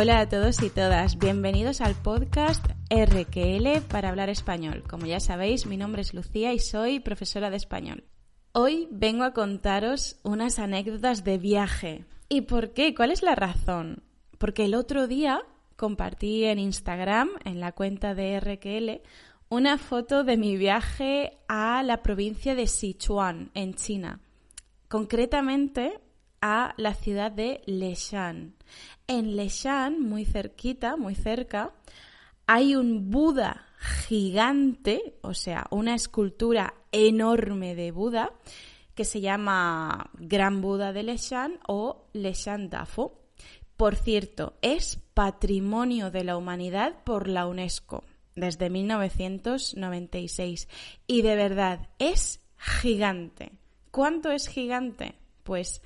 Hola a todos y todas, bienvenidos al podcast RQL para hablar español. Como ya sabéis, mi nombre es Lucía y soy profesora de español. Hoy vengo a contaros unas anécdotas de viaje. ¿Y por qué? ¿Cuál es la razón? Porque el otro día compartí en Instagram, en la cuenta de RQL, una foto de mi viaje a la provincia de Sichuan, en China. Concretamente a la ciudad de Leshan. En Leshan, muy cerquita, muy cerca, hay un Buda gigante, o sea, una escultura enorme de Buda que se llama Gran Buda de Leshan o Leshan Dafo. Por cierto, es patrimonio de la humanidad por la UNESCO desde 1996 y de verdad es gigante. ¿Cuánto es gigante? Pues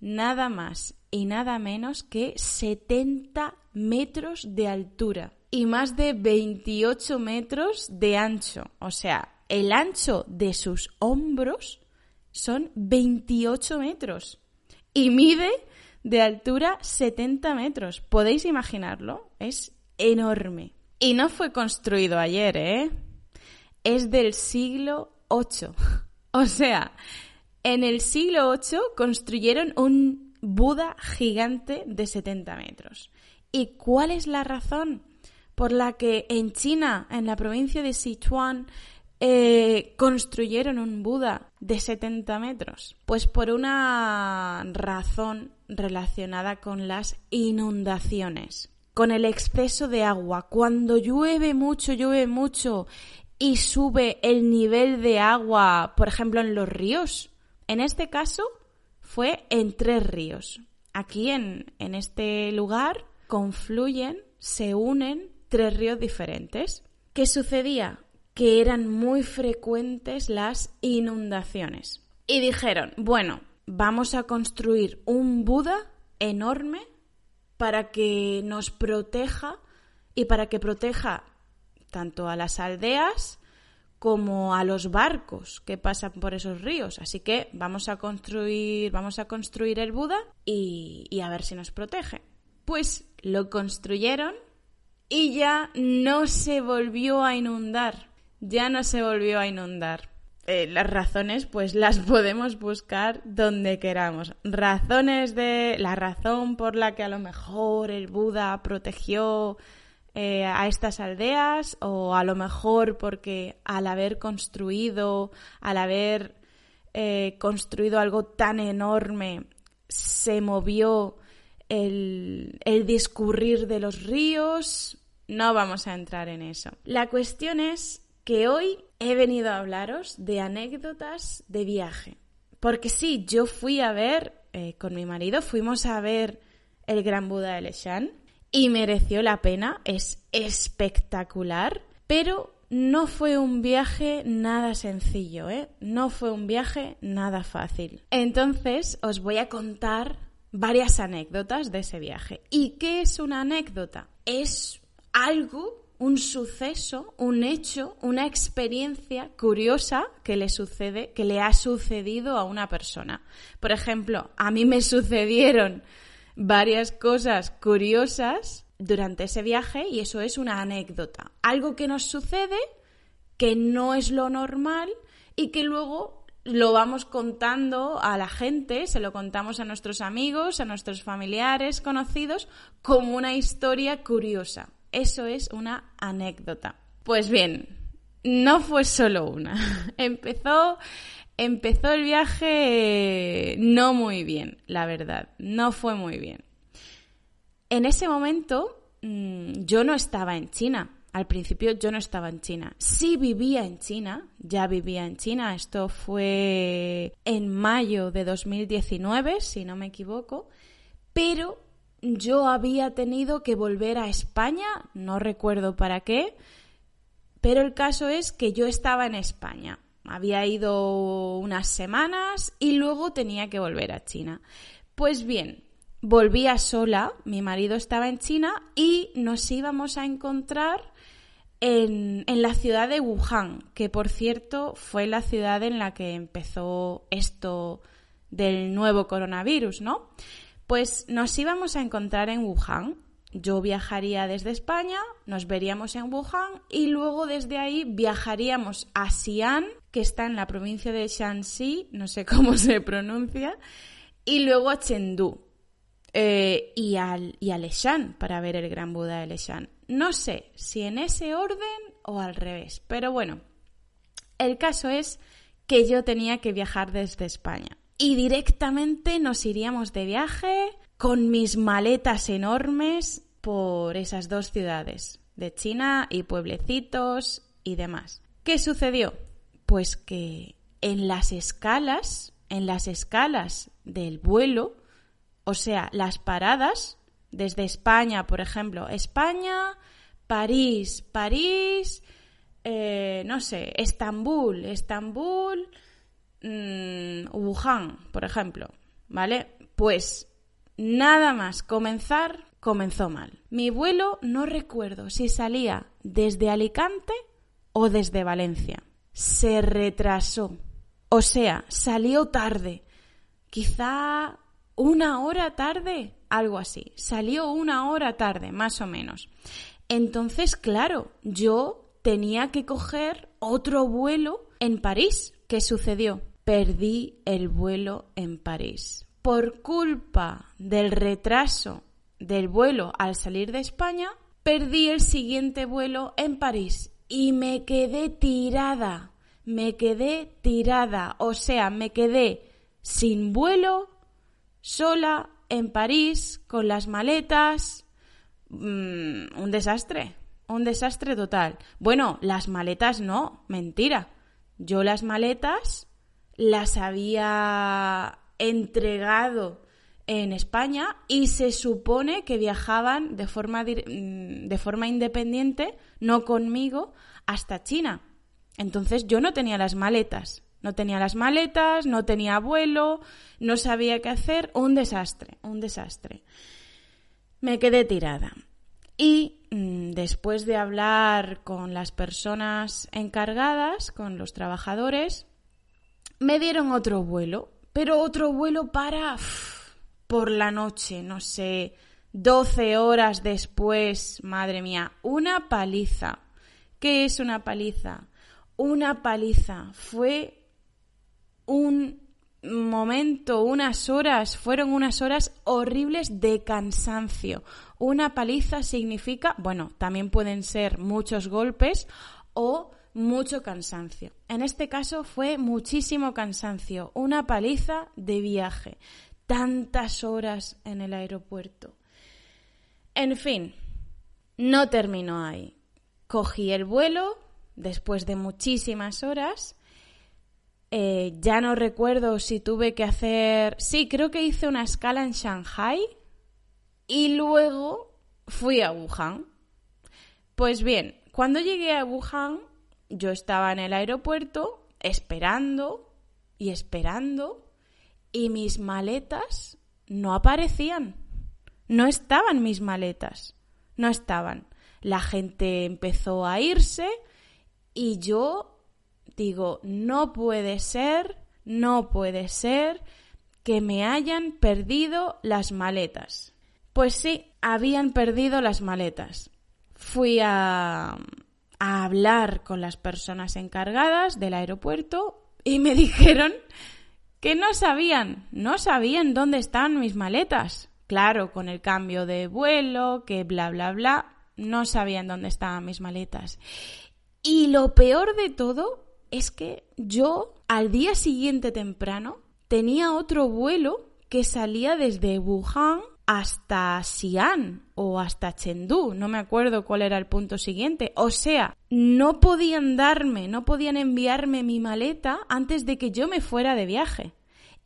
nada más y nada menos que 70 metros de altura y más de 28 metros de ancho. O sea, el ancho de sus hombros son 28 metros y mide de altura 70 metros. ¿Podéis imaginarlo? Es enorme. Y no fue construido ayer, ¿eh? Es del siglo VIII. O sea, en el siglo VIII construyeron un Buda gigante de 70 metros. ¿Y cuál es la razón por la que en China, en la provincia de Sichuan, eh, construyeron un Buda de 70 metros? Pues por una razón relacionada con las inundaciones, con el exceso de agua. Cuando llueve mucho, llueve mucho y sube el nivel de agua, por ejemplo, en los ríos, en este caso fue en tres ríos. Aquí en, en este lugar confluyen, se unen tres ríos diferentes. ¿Qué sucedía? Que eran muy frecuentes las inundaciones. Y dijeron, bueno, vamos a construir un Buda enorme para que nos proteja y para que proteja tanto a las aldeas como a los barcos que pasan por esos ríos. Así que vamos a construir, vamos a construir el Buda y, a ver si nos protege. Pues lo construyeron y ya no se volvió a inundar. Ya no se volvió a inundar. Eh, las razones, pues las podemos buscar donde queramos. Razones de. La razón por la que a lo mejor el Buda protegió eh, a estas aldeas o a lo mejor porque al haber construido, al haber eh, construido algo tan enorme, se movió el, el discurrir de los ríos. No vamos a entrar en eso. La cuestión es que hoy he venido a hablaros de anécdotas de viaje. Porque sí, yo fui a ver, eh, con mi marido, fuimos a ver el Gran Buda de Leshan y mereció la pena, es espectacular, pero no fue un viaje nada sencillo, ¿eh? No fue un viaje nada fácil. Entonces os voy a contar varias anécdotas de ese viaje. ¿Y qué es una anécdota? Es algo, un suceso, un hecho, una experiencia curiosa que le sucede, que le ha sucedido a una persona. Por ejemplo, a mí me sucedieron varias cosas curiosas durante ese viaje y eso es una anécdota. Algo que nos sucede, que no es lo normal y que luego lo vamos contando a la gente, se lo contamos a nuestros amigos, a nuestros familiares, conocidos, como una historia curiosa. Eso es una anécdota. Pues bien, no fue solo una. Empezó empezó el viaje no muy bien, la verdad, no fue muy bien. En ese momento mm, yo no estaba en China, al principio yo no estaba en China. Sí vivía en China, ya vivía en China, esto fue en mayo de 2019, si no me equivoco, pero yo había tenido que volver a España, no recuerdo para qué, pero el caso es que yo estaba en España. Había ido unas semanas y luego tenía que volver a China. Pues bien, volvía sola, mi marido estaba en China y nos íbamos a encontrar en, en, la ciudad de Wuhan, que por cierto fue la ciudad en la que empezó esto del nuevo coronavirus, ¿no? Pues nos íbamos a encontrar en Wuhan. yo viajaría desde España, nos veríamos en Wuhan y luego desde ahí viajaríamos a Xi'an, que está en la provincia de Shanxi, no sé cómo se pronuncia, y luego a Chengdu eh, y, al, y a Leshan para ver el Gran Buda de Leshan. No sé si en ese orden o al revés, pero bueno, el caso es que yo tenía que viajar desde España y directamente nos iríamos de viaje con mis maletas enormes por esas dos ciudades, de China y pueblecitos y demás. ¿Qué sucedió? Pues que en las escalas, en las escalas del vuelo, o sea, las paradas, desde España, por ejemplo, España, París, París, eh, no sé, Estambul, Estambul, mmm, Wuhan, por ejemplo, ¿vale? Pues nada más comenzar, comenzó mal. Mi vuelo no recuerdo si salía desde Alicante o desde Valencia. Se retrasó. O sea, salió tarde. Quizá una hora tarde, algo así. Salió una hora tarde, más o menos. Entonces, claro, yo tenía que coger otro vuelo en París. ¿Qué sucedió? Perdí el vuelo en París por culpa del retraso del vuelo al salir de España, perdí el siguiente vuelo en París y me quedé tirada, me quedé tirada, o sea, me quedé sin vuelo, sola en París, con las maletas. Mm, un desastre, un desastre total. Bueno, las maletas no, mentira. Yo las maletas las había entregado en España y se supone que viajaban de forma, mm, de forma independiente, no conmigo, hasta China. Entonces yo no tenía las maletas, no tenía las maletas, no tenía vuelo, no sabía qué hacer, un desastre, un desastre. Me quedé tirada. Y mm, después de hablar con las personas encargadas, con los trabajadores, me dieron otro vuelo pero otro vuelo para por la noche, no sé, 12 horas después, madre mía, una paliza. ¿Qué es una paliza? Una paliza fue un momento, unas horas, fueron unas horas horribles de cansancio. Una paliza significa, bueno, también pueden ser muchos golpes o mucho cansancio. En este caso fue muchísimo cansancio, una paliza de viaje, tantas horas en el aeropuerto. En fin, no terminó ahí. Cogí el vuelo después de muchísimas horas. Eh, ya no recuerdo si tuve que hacer... Sí, creo que hice una escala en Shanghai y luego fui a Wuhan. Pues bien, cuando llegué a Wuhan yo estaba en el aeropuerto esperando y esperando y mis maletas no aparecían. No estaban mis maletas. No estaban. La gente empezó a irse y yo digo, no puede ser, no puede ser que me hayan perdido las maletas. Pues sí, habían perdido las maletas. Fui a, hablar con las personas encargadas del aeropuerto y me dijeron que no sabían, no sabían dónde estaban mis maletas. Claro, con el cambio de vuelo, que bla, bla, bla, no sabían dónde estaban mis maletas. Y lo peor de todo es que yo al día siguiente temprano tenía otro vuelo que salía desde Wuhan hasta Xi'an o hasta Chengdu, no me acuerdo cuál era el punto siguiente. O sea, no podían darme, no podían enviarme mi maleta antes de que yo me fuera de viaje.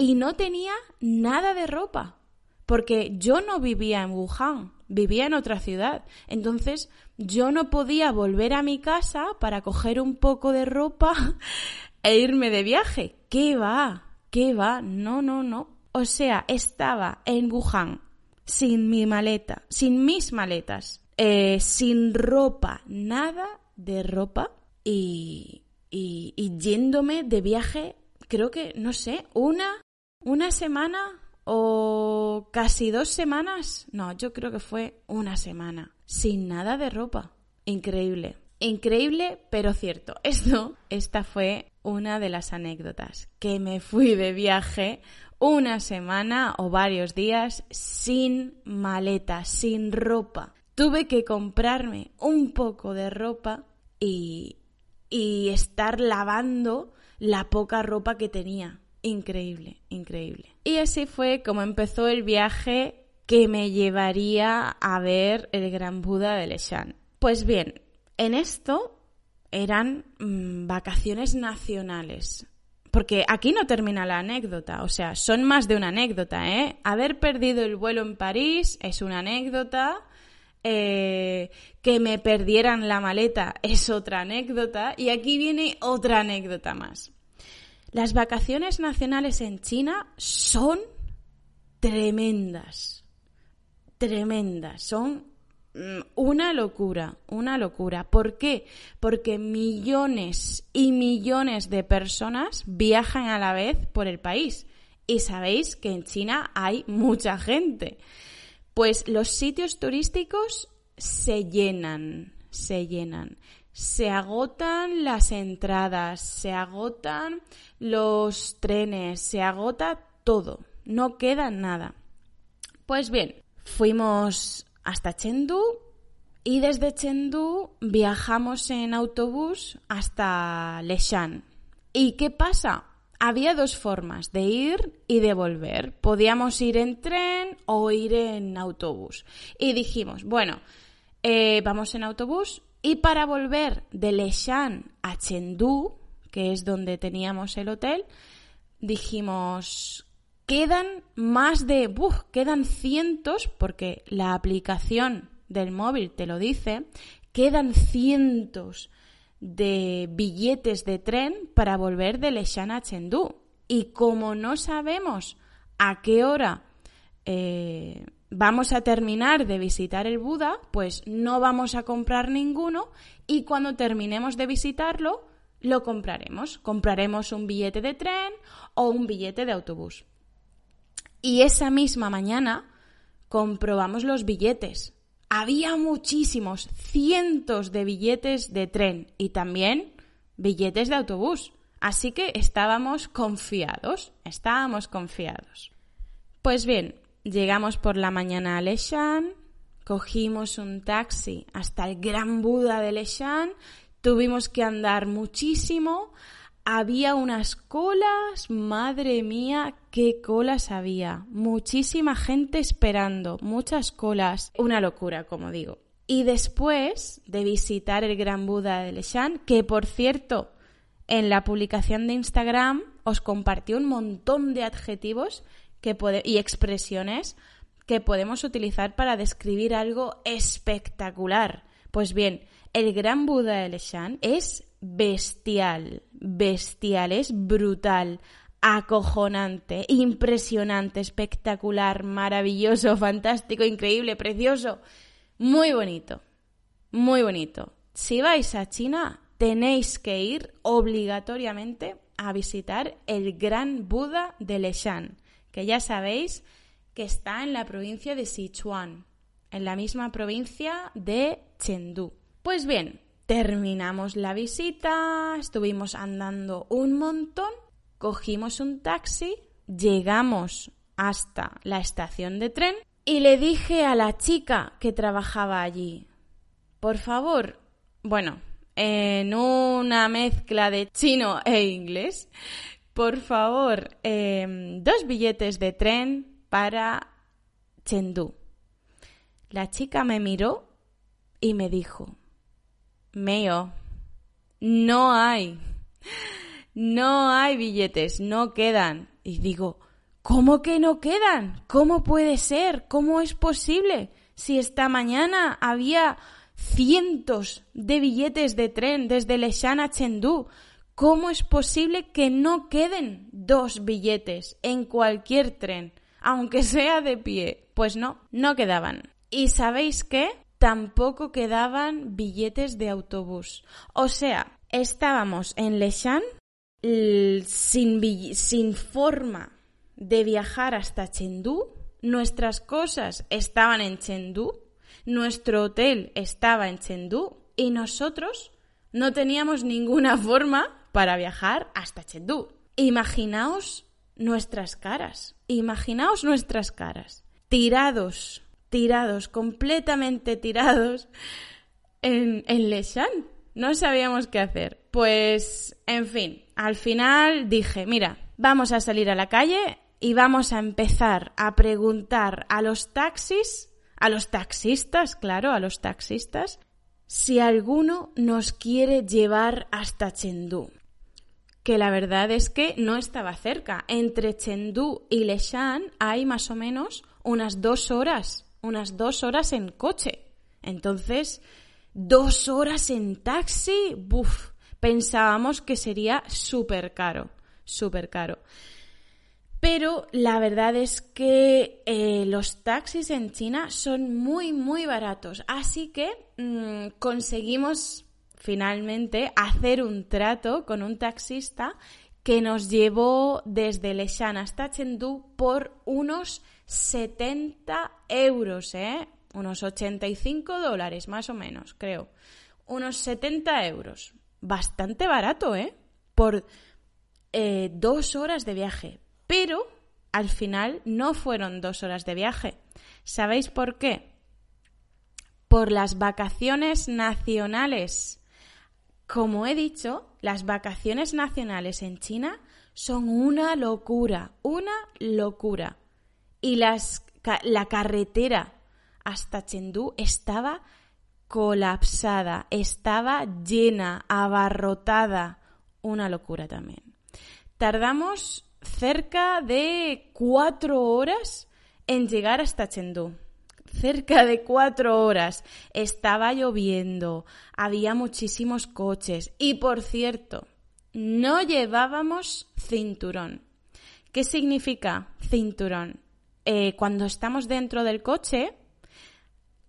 Y no tenía nada de ropa, porque yo no vivía en Wuhan, vivía en otra ciudad. Entonces yo no podía volver a mi casa para coger un poco de ropa e irme de viaje. ¿Qué va? ¿Qué va? No, no, no. O sea, estaba en Wuhan sin mi maleta, sin mis maletas, eh, sin ropa, nada de ropa y, y, yéndome de viaje, creo que, no sé, una, una semana o casi dos semanas, no, yo creo que fue una semana, sin nada de ropa. Increíble. Increíble, pero cierto. Esto, esta fue una de las anécdotas, que me fui de viaje una semana o varios días sin maleta, sin ropa. Tuve que comprarme un poco de ropa y, y estar lavando la poca ropa que tenía. Increíble, increíble. Y así fue como empezó el viaje que me llevaría a ver el Gran Buda de Leshan. Pues bien, en esto eran mm, vacaciones nacionales. Porque aquí no termina la anécdota, o sea, son más de una anécdota, ¿eh? Haber perdido el vuelo en París es una anécdota, eh, que me perdieran la maleta es otra anécdota, y aquí viene otra anécdota más. Las vacaciones nacionales en China son tremendas, tremendas, son Mm, una locura, una locura. ¿Por qué? Porque millones y millones de personas viajan a la vez por el país. Y sabéis que en China hay mucha gente. Pues los sitios turísticos se llenan, se llenan. Se agotan las entradas, se agotan los trenes, se agota todo. No queda nada. Pues bien, fuimos hasta Chengdu y desde Chengdu viajamos en autobús hasta Leshan. ¿Y qué pasa? Había dos formas de ir y de volver. Podíamos ir en tren o ir en autobús. Y dijimos, bueno, eh, vamos en autobús y para volver de Leshan a Chengdu, que es donde teníamos el hotel, dijimos, quedan más de, quedan cientos, porque la aplicación del móvil te lo dice, quedan cientos de billetes de tren para volver de Leshan a Chengdu. Y como no sabemos a qué hora eh, vamos a terminar de visitar el Buda, pues no vamos a comprar ninguno y cuando terminemos de visitarlo, lo compraremos. Compraremos un billete de tren o un billete de autobús. Y esa misma mañana comprobamos los billetes. Había muchísimos, cientos de billetes de tren y también billetes de autobús. Así que estábamos confiados, estábamos confiados. Pues bien, llegamos por la mañana a Leshan, cogimos un taxi hasta el Gran Buda de Leshan, tuvimos que andar muchísimo, había unas colas, madre mía, qué colas había. Muchísima gente esperando, muchas colas. Una locura, como digo. Y después de visitar el Gran Buda de Leshan, que por cierto, en la publicación de Instagram os compartió un montón de adjetivos que y expresiones que podemos utilizar para describir algo espectacular. Pues bien, el Gran Buda de Leshan es bestial, bestial, es brutal, acojonante, impresionante, espectacular, maravilloso, fantástico, increíble, precioso, muy bonito, muy bonito. Si vais a China, tenéis que ir obligatoriamente a visitar el Gran Buda de Leshan, que ya sabéis que está en la provincia de Sichuan, en la misma provincia de Chengdu. Pues bien, Terminamos la visita, estuvimos andando un montón, cogimos un taxi, llegamos hasta la estación de tren y le dije a la chica que trabajaba allí, por favor, bueno, en una mezcla de chino e inglés, por favor, em, dos billetes de tren para Chengdu. La chica me miró y me dijo, Meo, no hay. No hay billetes, no quedan. Y digo, ¿cómo que no quedan? ¿Cómo puede ser? ¿Cómo es posible? Si esta mañana había cientos de billetes de tren desde Leshan a Chengdu, ¿cómo es posible que no queden dos billetes en cualquier tren, aunque sea de pie? Pues no, no quedaban. ¿Y sabéis qué? tampoco quedaban billetes de autobús. O sea, estábamos en Leshan sin, sin forma de viajar hasta Chengdu, nuestras cosas estaban en Chengdu, nuestro hotel estaba en Chengdu y nosotros no teníamos ninguna forma para viajar hasta Chengdu. Imaginaos nuestras caras, imaginaos nuestras caras, tirados, tirados, completamente tirados en, en Leshan. No sabíamos qué hacer. Pues, en fin, al final dije, mira, vamos a salir a la calle y vamos a empezar a preguntar a los taxis, a los taxistas, claro, a los taxistas, si alguno nos quiere llevar hasta Chengdu. Que la verdad es que no estaba cerca. Entre Chengdu y Leshan hay más o menos unas dos horas, unas dos horas en coche. Entonces, dos horas en taxi, buf, pensábamos que sería súper caro, súper caro. Pero la verdad es que eh, los taxis en China son muy, muy baratos. Así que mm, conseguimos finalmente hacer un trato con un taxista que nos llevó desde Leshan hasta Chengdu por unos 70 euros, ¿eh? Unos 85 dólares más o menos, creo. Unos 70 euros. Bastante barato, ¿eh? Por eh, dos horas de viaje. Pero al final no fueron dos horas de viaje. ¿Sabéis por qué? Por las vacaciones nacionales. Como he dicho, las vacaciones nacionales en China son una locura, una locura. Y las, la carretera hasta Chengdu estaba colapsada, estaba llena, abarrotada. Una locura también. Tardamos cerca de cuatro horas en llegar hasta Chengdu. Cerca de cuatro horas. Estaba lloviendo, había muchísimos coches y, por cierto, no llevábamos cinturón. ¿Qué significa cinturón? Eh, cuando estamos dentro del coche,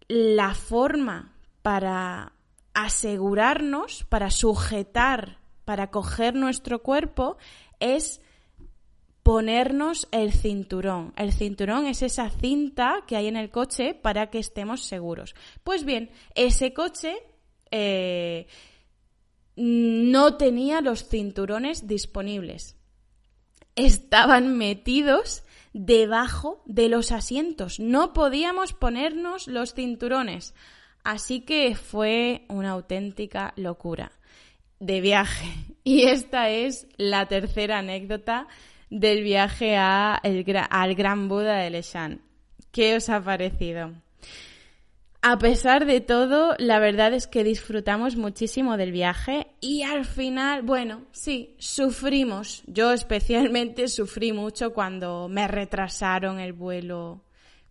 la forma para asegurarnos, para sujetar, para coger nuestro cuerpo es ponernos el cinturón. El cinturón es esa cinta que hay en el coche para que estemos seguros. Pues bien, ese coche eh, no tenía los cinturones disponibles. Estaban metidos debajo de los asientos. No podíamos ponernos los cinturones. Así que fue una auténtica locura de viaje. Y esta es la tercera anécdota del viaje a al Gran Buda de Leshan. ¿Qué os ha parecido? A pesar de todo, la verdad es que disfrutamos muchísimo del viaje y al final, bueno, sí, sufrimos. Yo especialmente sufrí mucho cuando me retrasaron el vuelo,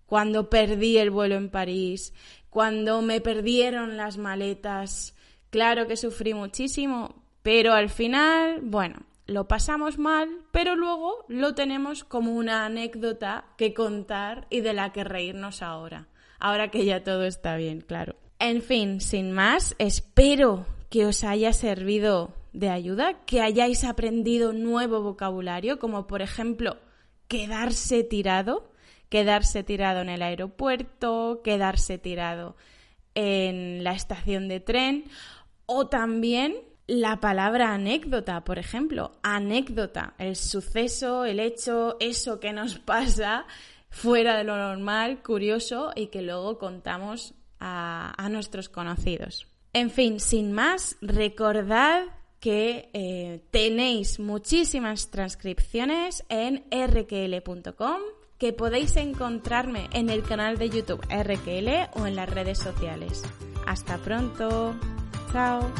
cuando perdí el vuelo en París, cuando me perdieron las maletas. Claro que sufrí muchísimo, pero al final, bueno, lo pasamos mal, pero luego lo tenemos como una anécdota que contar y de la que reírnos ahora, ahora que ya todo está bien, claro. En fin, sin más, espero que os haya servido de ayuda, que hayáis aprendido nuevo vocabulario, como por ejemplo quedarse tirado, quedarse tirado en el aeropuerto, quedarse tirado en la estación de tren, o también la palabra anécdota, por ejemplo, anécdota, el suceso, el hecho, eso que nos pasa fuera de lo normal, curioso y que luego contamos a, nuestros conocidos. En fin, sin más, recordad que eh, tenéis muchísimas transcripciones en rql.com, que podéis encontrarme en el canal de YouTube RQL o en las redes sociales. Hasta pronto. Chao.